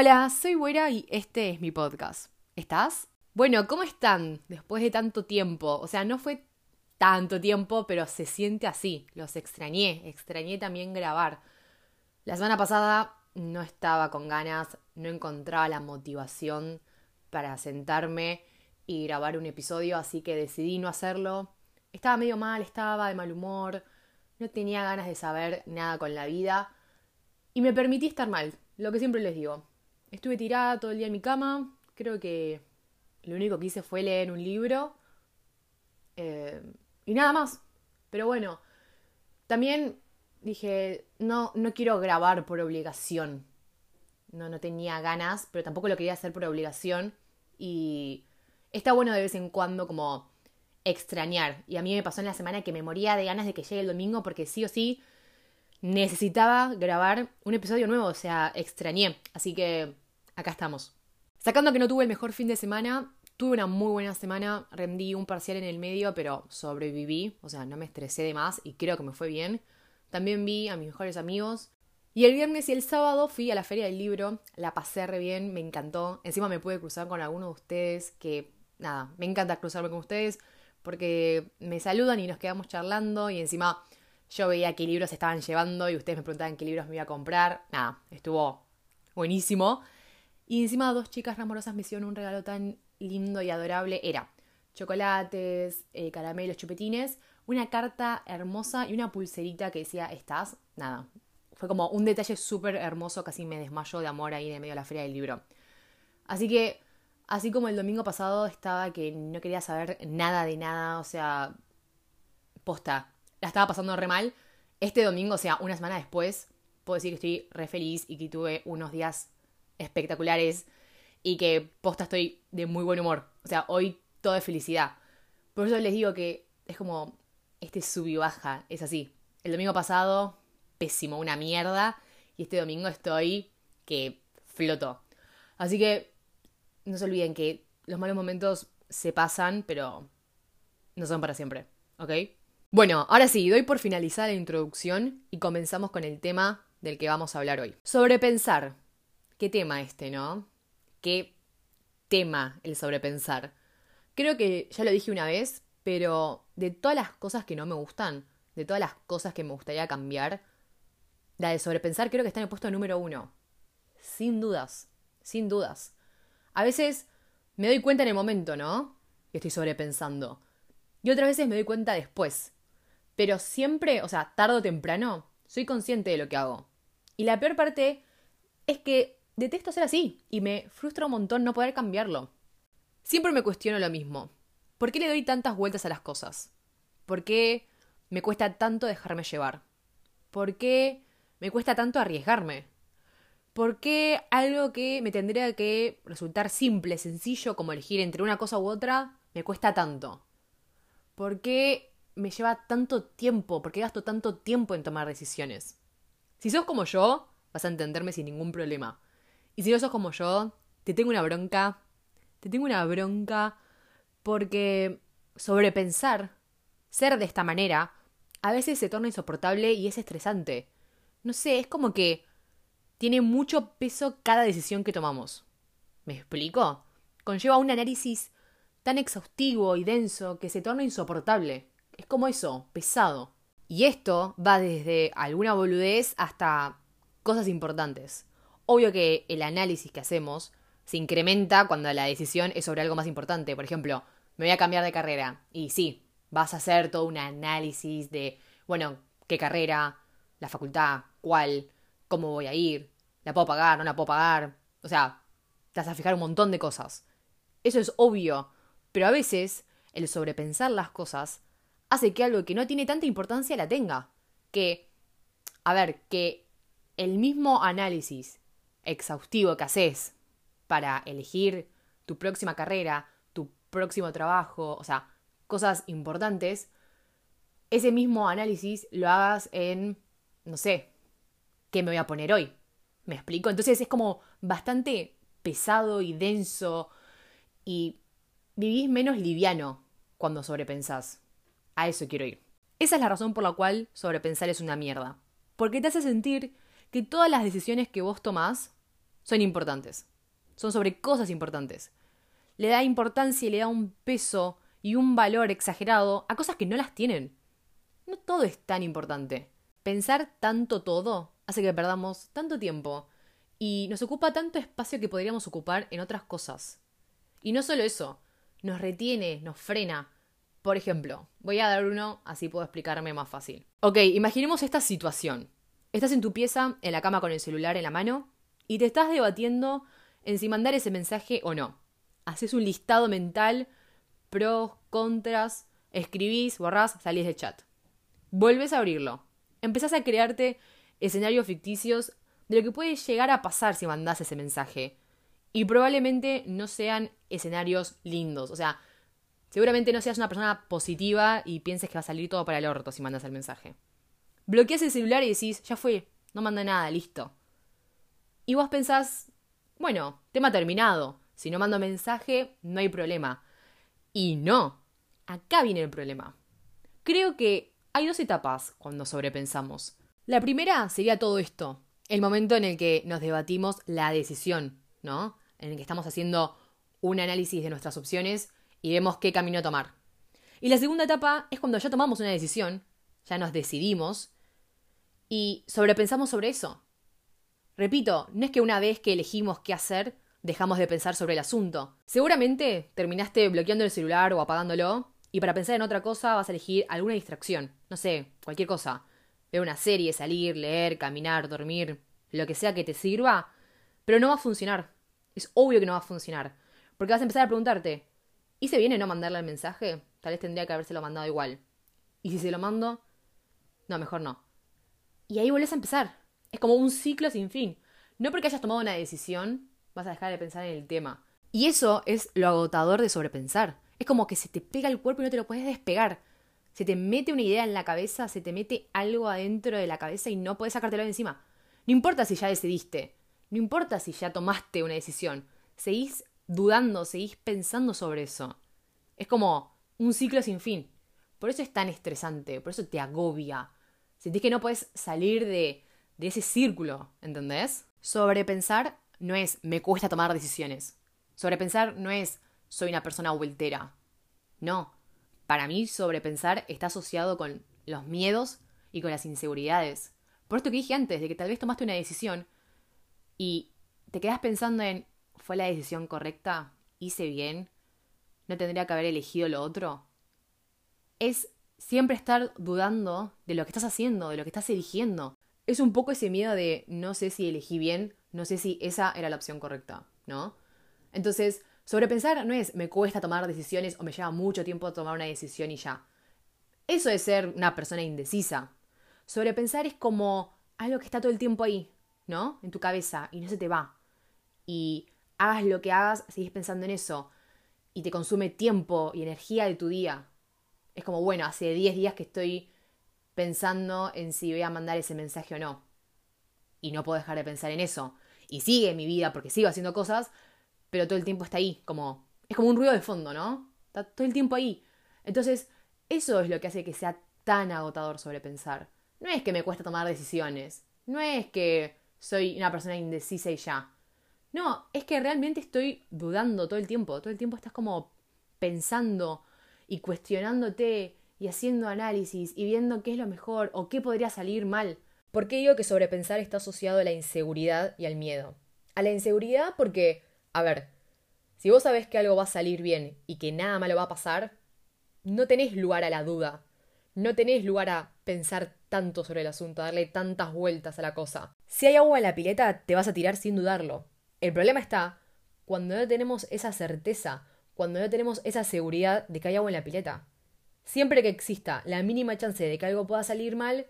Hola, soy Buena y este es mi podcast. ¿Estás? Bueno, ¿cómo están después de tanto tiempo? O sea, no fue tanto tiempo, pero se siente así. Los extrañé, extrañé también grabar. La semana pasada no estaba con ganas, no encontraba la motivación para sentarme y grabar un episodio, así que decidí no hacerlo. Estaba medio mal, estaba de mal humor, no tenía ganas de saber nada con la vida y me permití estar mal, lo que siempre les digo. Estuve tirada todo el día en mi cama. Creo que lo único que hice fue leer un libro. Eh, y nada más. Pero bueno, también dije, no, no quiero grabar por obligación. No, no tenía ganas, pero tampoco lo quería hacer por obligación. Y está bueno de vez en cuando como extrañar. Y a mí me pasó en la semana que me moría de ganas de que llegue el domingo porque sí o sí necesitaba grabar un episodio nuevo, o sea, extrañé. Así que acá estamos. Sacando que no tuve el mejor fin de semana, tuve una muy buena semana, rendí un parcial en el medio, pero sobreviví, o sea, no me estresé de más y creo que me fue bien. También vi a mis mejores amigos. Y el viernes y el sábado fui a la feria del libro, la pasé re bien, me encantó. Encima me pude cruzar con algunos de ustedes que, nada, me encanta cruzarme con ustedes porque me saludan y nos quedamos charlando y encima yo veía qué libros estaban llevando y ustedes me preguntaban qué libros me iba a comprar. Nada, estuvo buenísimo. Y encima dos chicas amorosas me hicieron un regalo tan lindo y adorable. Era chocolates, eh, caramelos, chupetines, una carta hermosa y una pulserita que decía estás. Nada, fue como un detalle súper hermoso, casi me desmayo de amor ahí en medio de la feria del libro. Así que, así como el domingo pasado estaba que no quería saber nada de nada, o sea, posta, la estaba pasando re mal. Este domingo, o sea, una semana después, puedo decir que estoy re feliz y que tuve unos días espectaculares y que posta estoy de muy buen humor. O sea, hoy todo es felicidad. Por eso les digo que es como este sub y baja, es así. El domingo pasado, pésimo, una mierda. Y este domingo estoy que floto. Así que no se olviden que los malos momentos se pasan, pero no son para siempre. ¿Ok? Bueno, ahora sí, doy por finalizada la introducción y comenzamos con el tema del que vamos a hablar hoy. Sobrepensar. ¿Qué tema este, no? ¿Qué tema el sobrepensar? Creo que ya lo dije una vez, pero de todas las cosas que no me gustan, de todas las cosas que me gustaría cambiar, la de sobrepensar creo que está en el puesto número uno. Sin dudas, sin dudas. A veces me doy cuenta en el momento, ¿no? Que estoy sobrepensando. Y otras veces me doy cuenta después. Pero siempre, o sea, tarde o temprano, soy consciente de lo que hago. Y la peor parte es que detesto ser así y me frustra un montón no poder cambiarlo. Siempre me cuestiono lo mismo. ¿Por qué le doy tantas vueltas a las cosas? ¿Por qué me cuesta tanto dejarme llevar? ¿Por qué me cuesta tanto arriesgarme? ¿Por qué algo que me tendría que resultar simple, sencillo, como elegir entre una cosa u otra, me cuesta tanto? ¿Por qué me lleva tanto tiempo? ¿Por qué gasto tanto tiempo en tomar decisiones? Si sos como yo, vas a entenderme sin ningún problema. Y si no sos como yo, te tengo una bronca. Te tengo una bronca porque sobrepensar, ser de esta manera, a veces se torna insoportable y es estresante. No sé, es como que tiene mucho peso cada decisión que tomamos. ¿Me explico? Conlleva un análisis tan exhaustivo y denso que se torna insoportable. Es como eso, pesado. Y esto va desde alguna boludez hasta cosas importantes. Obvio que el análisis que hacemos se incrementa cuando la decisión es sobre algo más importante. Por ejemplo, me voy a cambiar de carrera. Y sí, vas a hacer todo un análisis de, bueno, qué carrera, la facultad, cuál, cómo voy a ir, la puedo pagar, no la puedo pagar. O sea, te vas a fijar un montón de cosas. Eso es obvio. Pero a veces, el sobrepensar las cosas hace que algo que no tiene tanta importancia la tenga. Que, a ver, que el mismo análisis exhaustivo que haces para elegir tu próxima carrera, tu próximo trabajo, o sea, cosas importantes, ese mismo análisis lo hagas en, no sé, ¿qué me voy a poner hoy? ¿Me explico? Entonces es como bastante pesado y denso y vivís menos liviano cuando sobrepensás. A eso quiero ir. Esa es la razón por la cual sobrepensar es una mierda. Porque te hace sentir que todas las decisiones que vos tomás son importantes. Son sobre cosas importantes. Le da importancia y le da un peso y un valor exagerado a cosas que no las tienen. No todo es tan importante. Pensar tanto todo hace que perdamos tanto tiempo y nos ocupa tanto espacio que podríamos ocupar en otras cosas. Y no solo eso, nos retiene, nos frena. Por ejemplo, voy a dar uno, así puedo explicarme más fácil. Ok, imaginemos esta situación. Estás en tu pieza, en la cama con el celular en la mano, y te estás debatiendo en si mandar ese mensaje o no. Haces un listado mental, pros, contras, escribís, borrás, salís del chat. Vuelves a abrirlo. Empezás a crearte escenarios ficticios de lo que puede llegar a pasar si mandás ese mensaje. Y probablemente no sean escenarios lindos. O sea, seguramente no seas una persona positiva y pienses que va a salir todo para el orto si mandas el mensaje. Bloqueas el celular y decís, ya fue, no manda nada, listo. Y vos pensás, bueno, tema terminado. Si no mando mensaje, no hay problema. Y no, acá viene el problema. Creo que hay dos etapas cuando sobrepensamos. La primera sería todo esto, el momento en el que nos debatimos la decisión, ¿no? En el que estamos haciendo un análisis de nuestras opciones y vemos qué camino tomar. Y la segunda etapa es cuando ya tomamos una decisión, ya nos decidimos y sobrepensamos sobre eso. Repito, no es que una vez que elegimos qué hacer, dejamos de pensar sobre el asunto. Seguramente terminaste bloqueando el celular o apagándolo y para pensar en otra cosa vas a elegir alguna distracción. No sé, cualquier cosa. Ver una serie, salir, leer, caminar, dormir, lo que sea que te sirva, pero no va a funcionar. Es obvio que no va a funcionar. Porque vas a empezar a preguntarte, ¿y se viene no mandarle el mensaje? Tal vez tendría que habérselo mandado igual. ¿Y si se lo mando? No, mejor no. Y ahí vuelves a empezar. Es como un ciclo sin fin. No porque hayas tomado una decisión, vas a dejar de pensar en el tema. Y eso es lo agotador de sobrepensar. Es como que se te pega el cuerpo y no te lo puedes despegar. Se te mete una idea en la cabeza, se te mete algo adentro de la cabeza y no puedes sacártelo de encima. No importa si ya decidiste, no importa si ya tomaste una decisión, seguís dudando, seguís pensando sobre eso. Es como un ciclo sin fin. Por eso es tan estresante, por eso te agobia. Sentís que no puedes salir de, de ese círculo, ¿entendés? Sobrepensar no es me cuesta tomar decisiones. Sobrepensar no es soy una persona vueltera. No. Para mí, sobrepensar está asociado con los miedos y con las inseguridades. Por esto que dije antes, de que tal vez tomaste una decisión y te quedas pensando en ¿fue la decisión correcta? ¿Hice bien? ¿No tendría que haber elegido lo otro? Es siempre estar dudando de lo que estás haciendo, de lo que estás eligiendo. Es un poco ese miedo de no sé si elegí bien, no sé si esa era la opción correcta, ¿no? Entonces, sobrepensar no es me cuesta tomar decisiones o me lleva mucho tiempo tomar una decisión y ya. Eso es ser una persona indecisa. Sobrepensar es como algo que está todo el tiempo ahí, ¿no? En tu cabeza y no se te va. Y hagas lo que hagas, sigues pensando en eso. Y te consume tiempo y energía de tu día. Es como, bueno, hace 10 días que estoy pensando en si voy a mandar ese mensaje o no y no puedo dejar de pensar en eso. Y sigue mi vida porque sigo haciendo cosas, pero todo el tiempo está ahí, como es como un ruido de fondo, ¿no? Está todo el tiempo ahí. Entonces, eso es lo que hace que sea tan agotador sobrepensar. No es que me cuesta tomar decisiones, no es que soy una persona indecisa y ya. No, es que realmente estoy dudando todo el tiempo, todo el tiempo estás como pensando y cuestionándote y haciendo análisis y viendo qué es lo mejor o qué podría salir mal. ¿Por qué digo que sobrepensar está asociado a la inseguridad y al miedo? A la inseguridad porque, a ver, si vos sabés que algo va a salir bien y que nada malo va a pasar, no tenés lugar a la duda, no tenés lugar a pensar tanto sobre el asunto, a darle tantas vueltas a la cosa. Si hay agua en la pileta, te vas a tirar sin dudarlo. El problema está cuando no tenemos esa certeza, cuando no tenemos esa seguridad de que hay agua en la pileta. Siempre que exista la mínima chance de que algo pueda salir mal,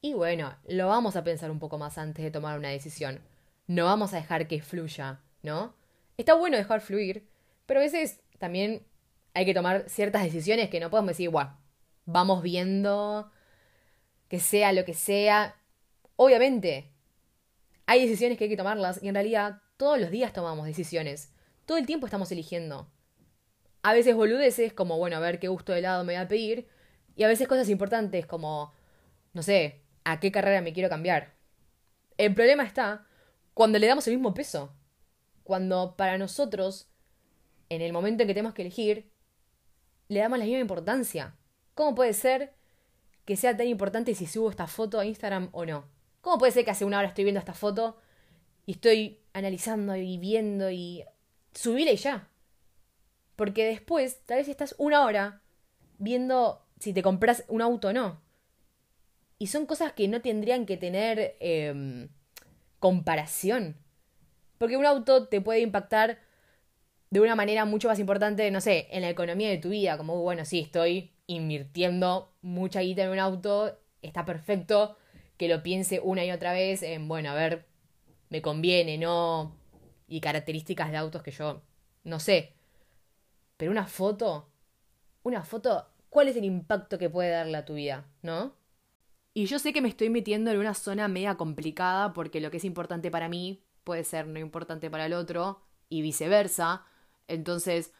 y bueno, lo vamos a pensar un poco más antes de tomar una decisión. No vamos a dejar que fluya, ¿no? Está bueno dejar fluir, pero a veces también hay que tomar ciertas decisiones que no podemos decir, bueno, vamos viendo que sea lo que sea. Obviamente, hay decisiones que hay que tomarlas y en realidad todos los días tomamos decisiones. Todo el tiempo estamos eligiendo. A veces boludeces como, bueno, a ver qué gusto de helado me voy a pedir. Y a veces cosas importantes como, no sé, a qué carrera me quiero cambiar. El problema está cuando le damos el mismo peso. Cuando para nosotros, en el momento en que tenemos que elegir, le damos la misma importancia. ¿Cómo puede ser que sea tan importante si subo esta foto a Instagram o no? ¿Cómo puede ser que hace una hora estoy viendo esta foto y estoy analizando y viendo y subirla y ya? Porque después, tal vez estás una hora viendo si te compras un auto o no. Y son cosas que no tendrían que tener em, comparación. Porque un auto te puede impactar de una manera mucho más importante, no sé, en la economía de tu vida. Como, bueno, sí, estoy invirtiendo mucha guita en un auto, está perfecto que lo piense una y otra vez en, bueno, a ver, me conviene, no. Y características de autos que yo no sé. Pero una foto, una foto, ¿cuál es el impacto que puede darle a tu vida, no? Y yo sé que me estoy metiendo en una zona media complicada porque lo que es importante para mí puede ser no importante para el otro y viceversa. Entonces,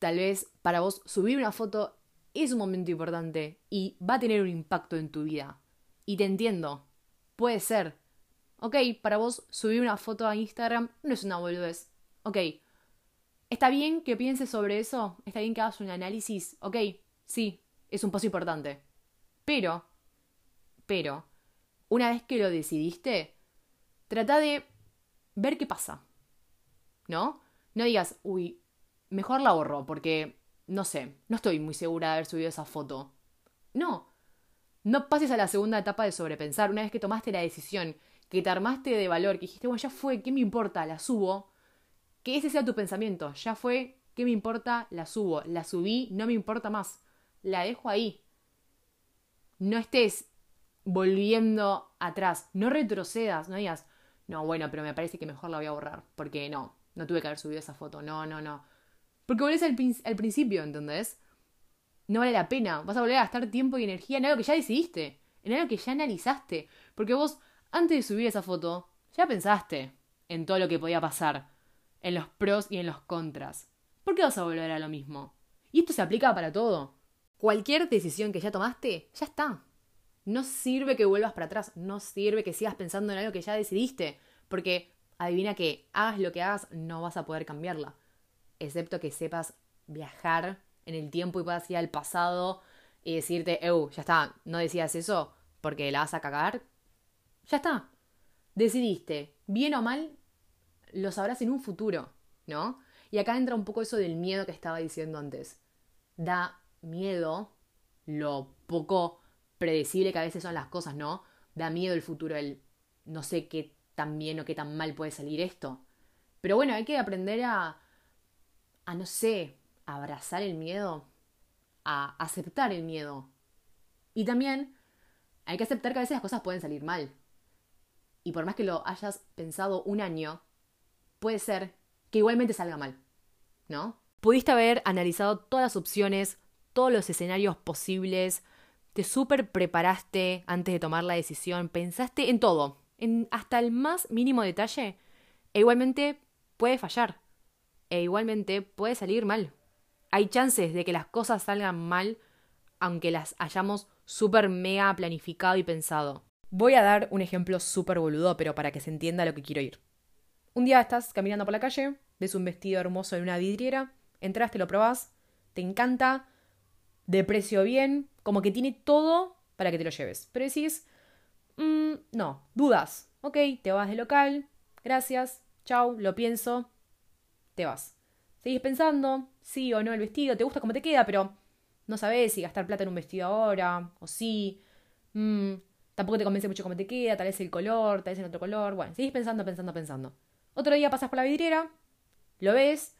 tal vez para vos subir una foto es un momento importante y va a tener un impacto en tu vida. Y te entiendo. Puede ser. Ok, para vos subir una foto a Instagram no es una boludez. Ok. ¿Está bien que pienses sobre eso? ¿Está bien que hagas un análisis? Ok, sí, es un paso importante. Pero pero, una vez que lo decidiste, trata de ver qué pasa. ¿No? No digas, uy, mejor la borro porque, no sé, no estoy muy segura de haber subido esa foto. No. No pases a la segunda etapa de sobrepensar. Una vez que tomaste la decisión, que te armaste de valor, que dijiste, bueno, ya fue, ¿qué me importa? La subo. Que ese sea tu pensamiento. Ya fue, ¿qué me importa? La subo. La subí, no me importa más. La dejo ahí. No estés volviendo atrás. No retrocedas, no digas, no, bueno, pero me parece que mejor la voy a borrar. Porque no, no tuve que haber subido esa foto. No, no, no. Porque volvés al, al principio, ¿entendés? No vale la pena. Vas a volver a gastar tiempo y energía en algo que ya decidiste. En algo que ya analizaste. Porque vos, antes de subir esa foto, ya pensaste en todo lo que podía pasar. En los pros y en los contras. ¿Por qué vas a volver a lo mismo? Y esto se aplica para todo. Cualquier decisión que ya tomaste, ya está. No sirve que vuelvas para atrás, no sirve que sigas pensando en algo que ya decidiste, porque adivina que hagas lo que hagas, no vas a poder cambiarla, excepto que sepas viajar en el tiempo y puedas ir al pasado y decirte, eu, ya está, no decías eso porque la vas a cagar. Ya está. Decidiste, bien o mal, lo sabrás en un futuro, ¿no? Y acá entra un poco eso del miedo que estaba diciendo antes. Da miedo lo poco predecible que a veces son las cosas, ¿no? Da miedo el futuro, el no sé qué tan bien o qué tan mal puede salir esto. Pero bueno, hay que aprender a, a no sé, a abrazar el miedo, a aceptar el miedo. Y también hay que aceptar que a veces las cosas pueden salir mal. Y por más que lo hayas pensado un año, puede ser que igualmente salga mal, ¿no? Pudiste haber analizado todas las opciones, todos los escenarios posibles, te súper preparaste antes de tomar la decisión, pensaste en todo, en hasta el más mínimo detalle, e igualmente puede fallar, e igualmente puede salir mal. Hay chances de que las cosas salgan mal aunque las hayamos súper mega planificado y pensado. Voy a dar un ejemplo súper boludo, pero para que se entienda lo que quiero ir. Un día estás caminando por la calle, ves un vestido hermoso en una vidriera, entras, te lo probás, te encanta, de precio bien, como que tiene todo para que te lo lleves. Pero decís, mm, no, dudas. Ok, te vas del local, gracias, chau, lo pienso, te vas. Seguís pensando, sí o no el vestido, te gusta cómo te queda, pero no sabes si gastar plata en un vestido ahora, o sí. Mm, tampoco te convence mucho cómo te queda, tal vez el color, tal vez en otro color. Bueno, seguís pensando, pensando, pensando. Otro día pasas por la vidriera, lo ves,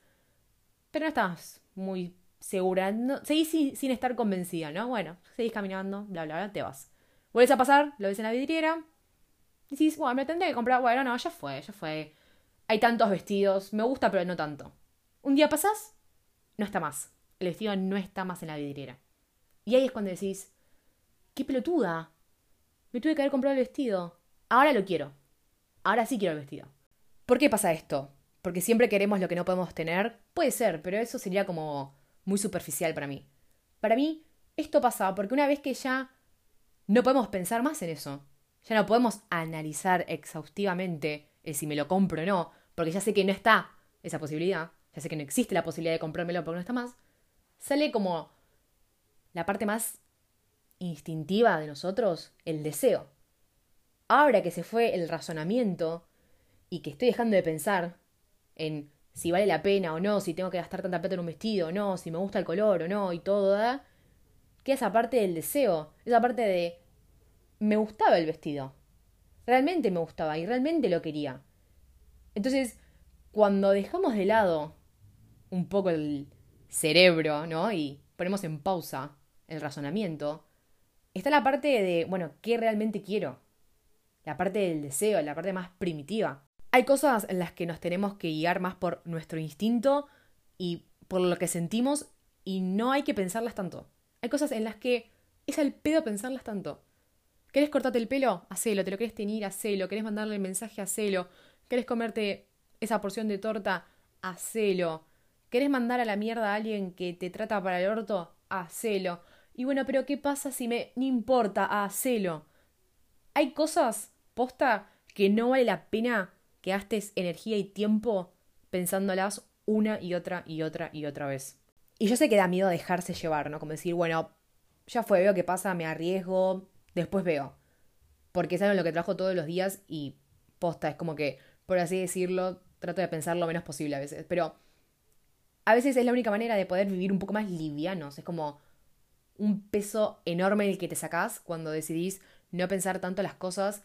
pero no estás muy segura. No, seguís sin, estar convencida, ¿no? Bueno, seguís caminando, bla, bla, bla, te vas. Vuelves a pasar, lo ves en la vidriera. Decís, bueno, me tendré que comprar. Bueno, no, ya fue, ya fue. Hay tantos vestidos, me gusta, pero no tanto. Un día pasás, no está más. El vestido no está más en la vidriera. Y ahí es cuando decís, qué pelotuda. Me tuve que haber comprado el vestido. Ahora lo quiero. Ahora sí quiero el vestido. ¿Por qué pasa esto? Porque siempre queremos lo que no podemos tener. Puede ser, pero eso sería como muy superficial para mí. Para mí, esto pasa porque una vez que ya no podemos pensar más en eso, ya no podemos analizar exhaustivamente si me lo compro o no, porque ya sé que no está esa posibilidad, ya sé que no existe la posibilidad de comprármelo porque no está más, sale como la parte más instintiva de nosotros, el deseo. Ahora que se fue el razonamiento y que estoy dejando de pensar en si vale la pena o no, si tengo que gastar tanta plata en un vestido o no, si me gusta el color o no y todo, ¿verdad? que esa parte del deseo, esa parte de me gustaba el vestido. Realmente me gustaba y realmente lo quería. Entonces, cuando dejamos de lado un poco el cerebro, ¿no? Y ponemos en pausa el razonamiento, está la parte de, bueno, ¿qué realmente quiero? La parte del deseo, la parte más primitiva. Hay cosas en las que nos tenemos que guiar más por nuestro instinto y por lo que sentimos y no hay que pensarlas tanto. Hay cosas en las que es al pedo pensarlas tanto. ¿Querés cortarte el pelo? Hacelo. ¿Te lo querés teñir? Hacelo. ¿Querés mandarle el mensaje? Hacelo. ¿Querés comerte esa porción de torta? Hacelo. ¿Querés mandar a la mierda a alguien que te trata para el orto? Hacelo. Y bueno, pero ¿qué pasa si me... No importa, hacelo. Hay cosas, posta, que no vale la pena que gastes energía y tiempo pensándolas una y otra y otra y otra vez. Y yo sé que da miedo dejarse llevar, ¿no? Como decir, bueno, ya fue, veo qué pasa, me arriesgo, después veo. Porque es algo en lo que trabajo todos los días y posta, es como que, por así decirlo, trato de pensar lo menos posible a veces. Pero a veces es la única manera de poder vivir un poco más livianos. Es como un peso enorme el que te sacás cuando decidís no pensar tanto las cosas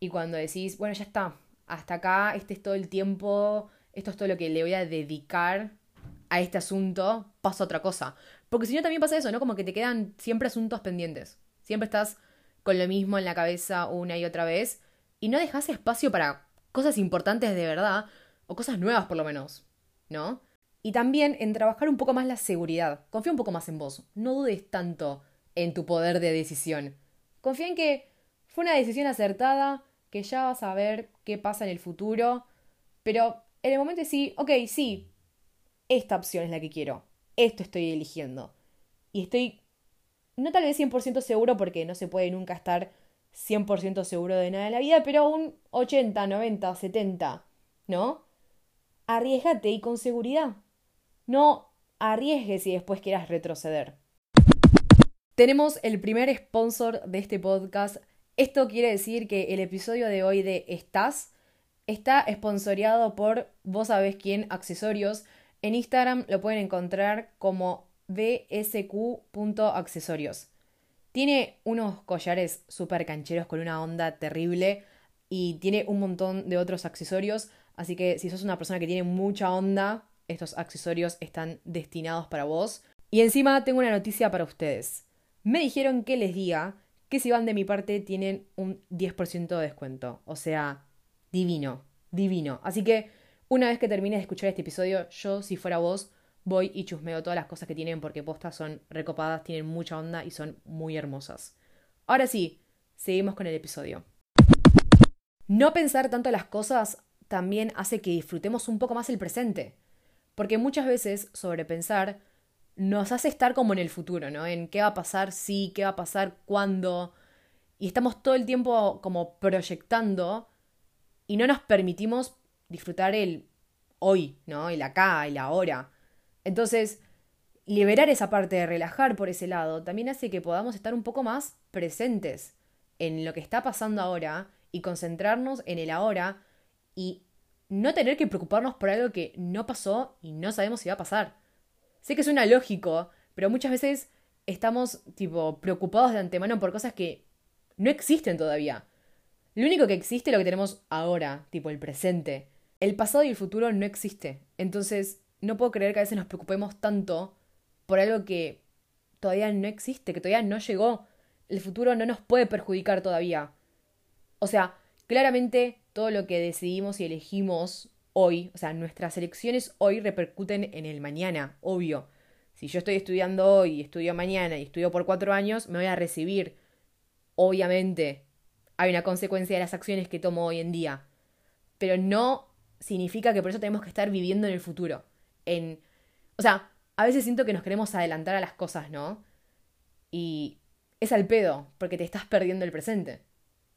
y cuando decís, bueno, ya está, hasta acá, este es todo el tiempo, esto es todo lo que le voy a dedicar a este asunto, pasa otra cosa. Porque si no también pasa eso, ¿no? Como que te quedan siempre asuntos pendientes. Siempre estás con lo mismo en la cabeza una y otra vez y no dejas espacio para cosas importantes de verdad o cosas nuevas por lo menos, ¿no? Y también en trabajar un poco más la seguridad. Confía un poco más en vos. No dudes tanto en tu poder de decisión. Confía en que fue una decisión acertada, que ya vas a ver qué pasa en el futuro, pero en el momento sí, ok, sí, esta opción es la que quiero, esto estoy eligiendo. Y estoy, no tal vez 100% seguro porque no se puede nunca estar 100% seguro de nada en la vida, pero un 80, 90, 70, ¿no? Arriesgate y con seguridad. No arriesgues y después quieras retroceder. Tenemos el primer sponsor de este podcast. Esto quiere decir que el episodio de hoy de Estás está sponsoreado por vos sabés quién, accesorios. En Instagram lo pueden encontrar como bsq.accesorios. Tiene unos collares súper cancheros con una onda terrible y tiene un montón de otros accesorios, así que si sos una persona que tiene mucha onda, estos accesorios están destinados para vos. Y encima tengo una noticia para ustedes. Me dijeron que les diga que si van de mi parte tienen un 10% de descuento. O sea, divino, divino. Así que una vez que termine de escuchar este episodio, yo, si fuera vos, voy y chusmeo todas las cosas que tienen porque postas son recopadas, tienen mucha onda y son muy hermosas. Ahora sí, seguimos con el episodio. No pensar tanto las cosas también hace que disfrutemos un poco más el presente. Porque muchas veces sobrepensar nos hace estar como en el futuro, ¿no? En qué va a pasar si, qué va a pasar cuándo. Y estamos todo el tiempo como proyectando y no nos permitimos disfrutar el hoy, ¿no? El acá, el ahora. Entonces, liberar esa parte de relajar por ese lado también hace que podamos estar un poco más presentes en lo que está pasando ahora y concentrarnos en el ahora y no tener que preocuparnos por algo que no pasó y no sabemos si va a pasar. Sé que suena lógico, pero muchas veces estamos tipo preocupados de antemano por cosas que no existen todavía. Lo único que existe es lo que tenemos ahora, tipo el presente. El pasado y el futuro no existe. Entonces, no puedo creer que a veces nos preocupemos tanto por algo que todavía no existe, que todavía no llegó. El futuro no nos puede perjudicar todavía. O sea, claramente todo lo que decidimos y elegimos hoy, o sea, nuestras elecciones hoy repercuten en el mañana, obvio. Si yo estoy estudiando hoy estudio mañana y estudio por cuatro años, me voy a recibir. Obviamente, hay una consecuencia de las acciones que tomo hoy en día. Pero no significa que por eso tenemos que estar viviendo en el futuro. En, o sea, a veces siento que nos queremos adelantar a las cosas, ¿no? Y es al pedo, porque te estás perdiendo el presente.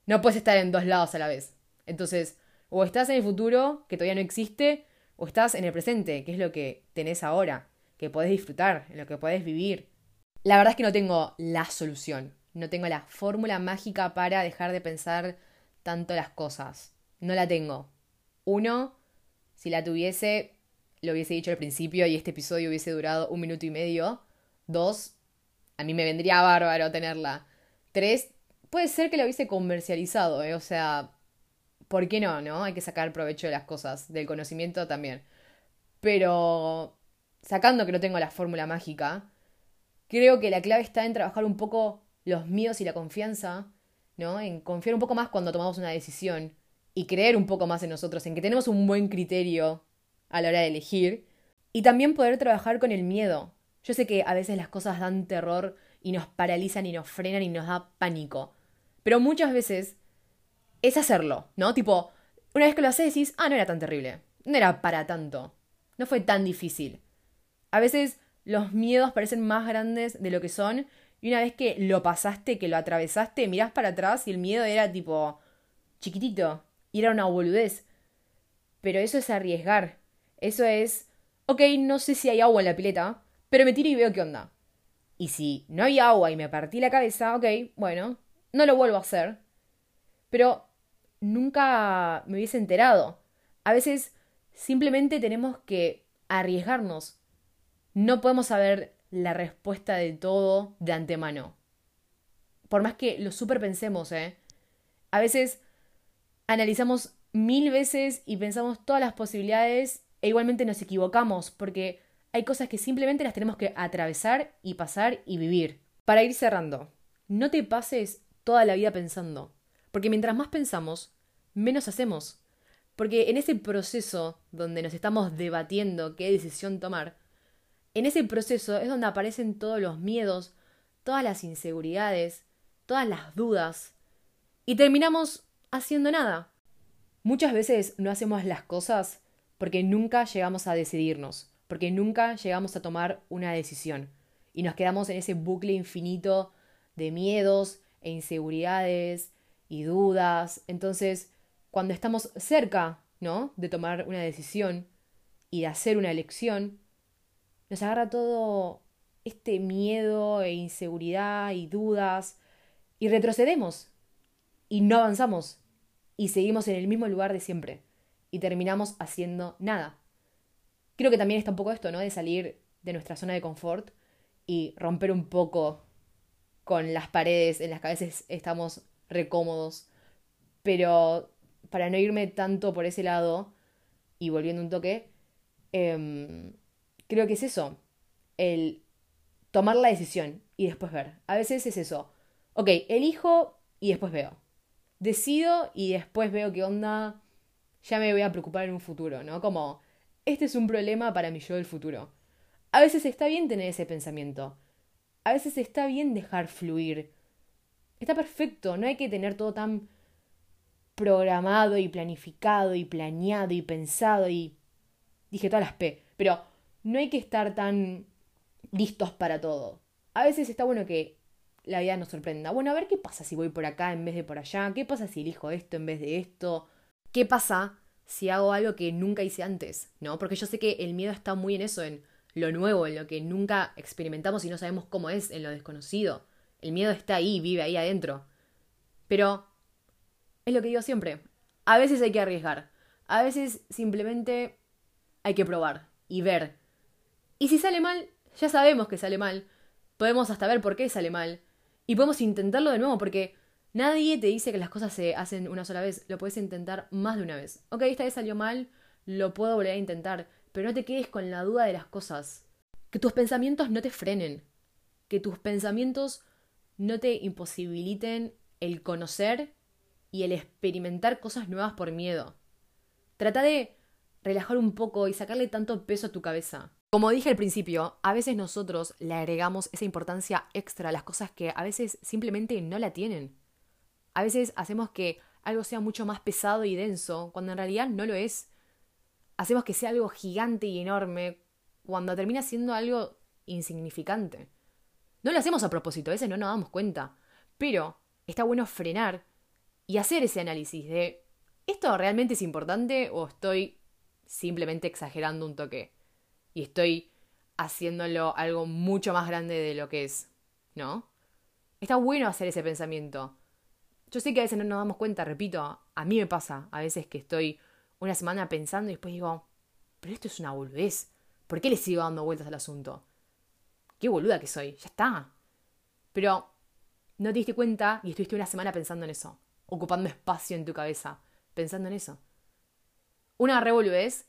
No puedes estar en dos lados a la vez. Entonces, O estás en el futuro, que todavía no existe, o estás en el presente, que es lo que tenés ahora, que podés disfrutar, en lo que podés vivir. La verdad es que no tengo la solución, no tengo la fórmula mágica para dejar de pensar tanto las cosas. No la tengo. Uno, si la tuviese, lo hubiese dicho al principio y este episodio hubiese durado un minuto y medio. Dos, a mí me vendría bárbaro tenerla. Tres, puede ser que la hubiese comercializado, ¿eh? O sea, ¿por qué no, no? Hay que sacar provecho de las cosas, del conocimiento también. Pero, sacando que no tengo la fórmula mágica, creo que la clave está en trabajar un poco los miedos y la confianza, ¿no? En confiar un poco más cuando tomamos una decisión y creer un poco más en nosotros, en que tenemos un buen criterio a la hora de elegir y también poder trabajar con el miedo. Yo sé que a veces las cosas dan terror y nos paralizan y nos frenan y nos da pánico, pero muchas veces es hacerlo, ¿no? Tipo, una vez que lo haces decís, ah, no era tan terrible, no era para tanto, no fue tan difícil. A veces los miedos parecen más grandes de lo que son y una vez que lo pasaste, que lo atravesaste, mirás para atrás y el miedo era tipo chiquitito y era una boludez. Pero eso es arriesgar. Eso es, ok, no sé si hay agua en la pileta, pero me tiro y veo qué onda. Y si no hay agua y me partí la cabeza, ok, bueno, no lo vuelvo a hacer. Pero nunca me hubiese enterado. A veces simplemente tenemos que arriesgarnos. No podemos saber la respuesta de todo de antemano. Por más que lo super pensemos, ¿eh? A veces analizamos mil veces y pensamos todas las posibilidades e igualmente nos equivocamos porque hay cosas que simplemente las tenemos que atravesar y pasar y vivir. Para ir cerrando, no te pases toda la vida pensando, porque mientras más pensamos, menos hacemos. Porque en ese proceso donde nos estamos debatiendo qué decisión tomar, en ese proceso es donde aparecen todos los miedos, todas las inseguridades, todas las dudas, y terminamos haciendo nada. Muchas veces no hacemos las cosas porque nunca llegamos a decidirnos, porque nunca llegamos a tomar una decisión, y nos quedamos en ese bucle infinito de miedos e inseguridades y dudas. Entonces, cuando estamos cerca, ¿no? de tomar una decisión y de hacer una elección, nos agarra todo este miedo e inseguridad y dudas y retrocedemos y no avanzamos y seguimos en el mismo lugar de siempre y terminamos haciendo nada. Creo que también está un poco esto, ¿no? De salir de nuestra zona de confort y romper un poco con las paredes en las que a veces estamos recómodos. Pero para no irme tanto por ese lado y volviendo un toque, eh, creo que es eso, el tomar la decisión y después ver. A veces es eso, ok, elijo y después veo. Decido y después veo qué onda, ya me voy a preocupar en un futuro, ¿no? Como, este es un problema para mi yo del futuro. A veces está bien tener ese pensamiento. A veces está bien dejar fluir. Está perfecto, no hay que tener todo tan programado y planificado y planeado y pensado y... Dije todas las P, pero no hay que estar tan listos para todo. A veces está bueno que la vida nos sorprenda. Bueno, a ver qué pasa si voy por acá en vez de por allá, qué pasa si elijo esto en vez de esto, qué pasa si hago algo que nunca hice antes, ¿no? Porque yo sé que el miedo está muy en eso, en lo nuevo, en lo que nunca experimentamos y no sabemos cómo es, en lo desconocido. El miedo está ahí, vive ahí adentro. Pero es lo que digo siempre. A veces hay que arriesgar. A veces simplemente hay que probar y ver y si sale mal, ya sabemos que sale mal. Podemos hasta ver por qué sale mal. Y podemos intentarlo de nuevo, porque nadie te dice que las cosas se hacen una sola vez. Lo puedes intentar más de una vez. Ok, esta vez salió mal, lo puedo volver a intentar. Pero no te quedes con la duda de las cosas. Que tus pensamientos no te frenen. Que tus pensamientos no te imposibiliten el conocer y el experimentar cosas nuevas por miedo. Trata de relajar un poco y sacarle tanto peso a tu cabeza. Como dije al principio, a veces nosotros le agregamos esa importancia extra a las cosas que a veces simplemente no la tienen. A veces hacemos que algo sea mucho más pesado y denso, cuando en realidad no lo es. Hacemos que sea algo gigante y enorme, cuando termina siendo algo insignificante. No lo hacemos a propósito, a veces no nos damos cuenta. Pero está bueno frenar y hacer ese análisis de, ¿esto realmente es importante o estoy simplemente exagerando un toque? Y estoy haciéndolo algo mucho más grande de lo que es, ¿no? Está bueno hacer ese pensamiento. Yo sé que a veces no nos damos cuenta, repito, a mí me pasa a veces que estoy una semana pensando y después digo, pero esto es una boludez. ¿Por qué le sigo dando vueltas al asunto? Qué boluda que soy, ya está. Pero no te diste cuenta y estuviste una semana pensando en eso, ocupando espacio en tu cabeza, pensando en eso. Una revolvés,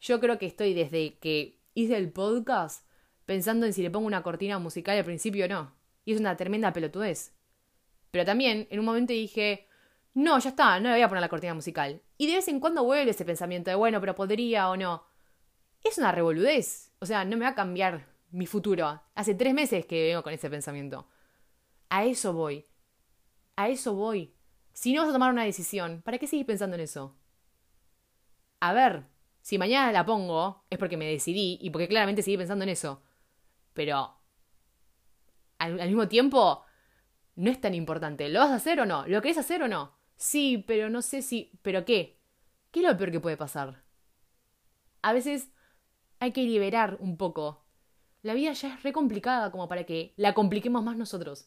yo creo que estoy desde que hice el podcast pensando en si le pongo una cortina musical al principio o no. Y es una tremenda pelotudez. Pero también en un momento dije, no, ya está, no le voy a poner la cortina musical. Y de vez en cuando vuelve ese pensamiento de, bueno, pero podría o no. Es una revoludez. O sea, no me va a cambiar mi futuro. Hace tres meses que vengo con ese pensamiento. A eso voy. A eso voy. Si no vas a tomar una decisión, ¿para qué seguir pensando en eso? A ver, si mañana la pongo, es porque me decidí y porque claramente seguí pensando en eso. Pero al, mismo tiempo, no es tan importante. ¿Lo vas a hacer o no? ¿Lo querés hacer o no? Sí, pero no sé si. ¿Pero qué? ¿Qué es lo peor que puede pasar? A veces hay que liberar un poco. La vida ya es re complicada como para que la compliquemos más nosotros.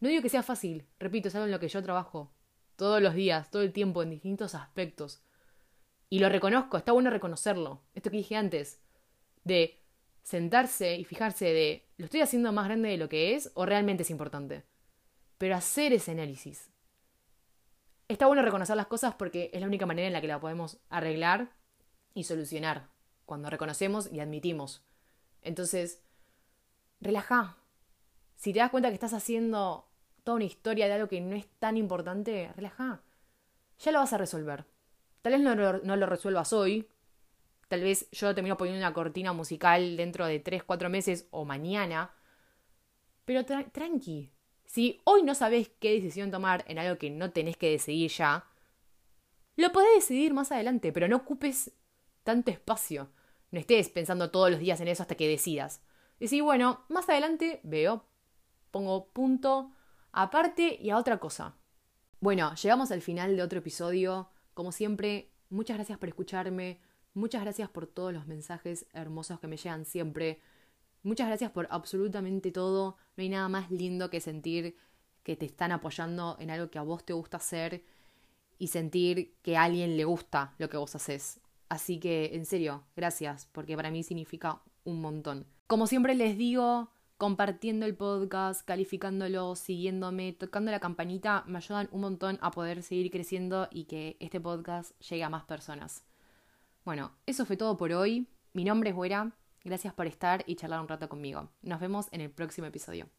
No digo que sea fácil, repito, es algo en lo que yo trabajo todos los días, todo el tiempo, en distintos aspectos. Y lo reconozco, está bueno reconocerlo. Esto que dije antes, de sentarse y fijarse de, ¿lo estoy haciendo más grande de lo que es o realmente es importante? Pero hacer ese análisis. Está bueno reconocer las cosas porque es la única manera en la que la podemos arreglar y solucionar, cuando reconocemos y admitimos. Entonces, relaja. Si te das cuenta que estás haciendo toda una historia de algo que no es tan importante, relaja. Ya lo vas a resolver. Tal vez no lo, no lo resuelvas hoy. Tal vez yo termino poniendo una cortina musical dentro de 3, 4 meses o mañana. Pero tranqui. Si hoy no sabes qué decisión tomar en algo que no tenés que decidir ya, lo podés decidir más adelante, pero no ocupes tanto espacio. No estés pensando todos los días en eso hasta que decidas. Decir, bueno, más adelante veo, pongo punto aparte y a otra cosa. Bueno, llegamos al final de otro episodio. Como siempre, muchas gracias por escucharme, muchas gracias por todos los mensajes hermosos que me llegan siempre. Muchas gracias por absolutamente todo. No hay nada más lindo que sentir que te están apoyando en algo que a vos te gusta hacer y sentir que a alguien le gusta lo que vos haces. Así que, en serio, gracias, porque para mí significa un montón. Como siempre les digo, compartiendo el podcast, calificándolo, siguiéndome, tocando la campanita, me ayudan un montón a poder seguir creciendo y que este podcast llegue a más personas. Bueno, eso fue todo por hoy. Mi nombre es Güera. Gracias por estar y charlar un rato conmigo. Nos vemos en el próximo episodio.